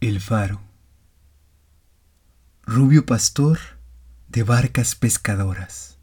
El faro. Rubio pastor de barcas pescadoras.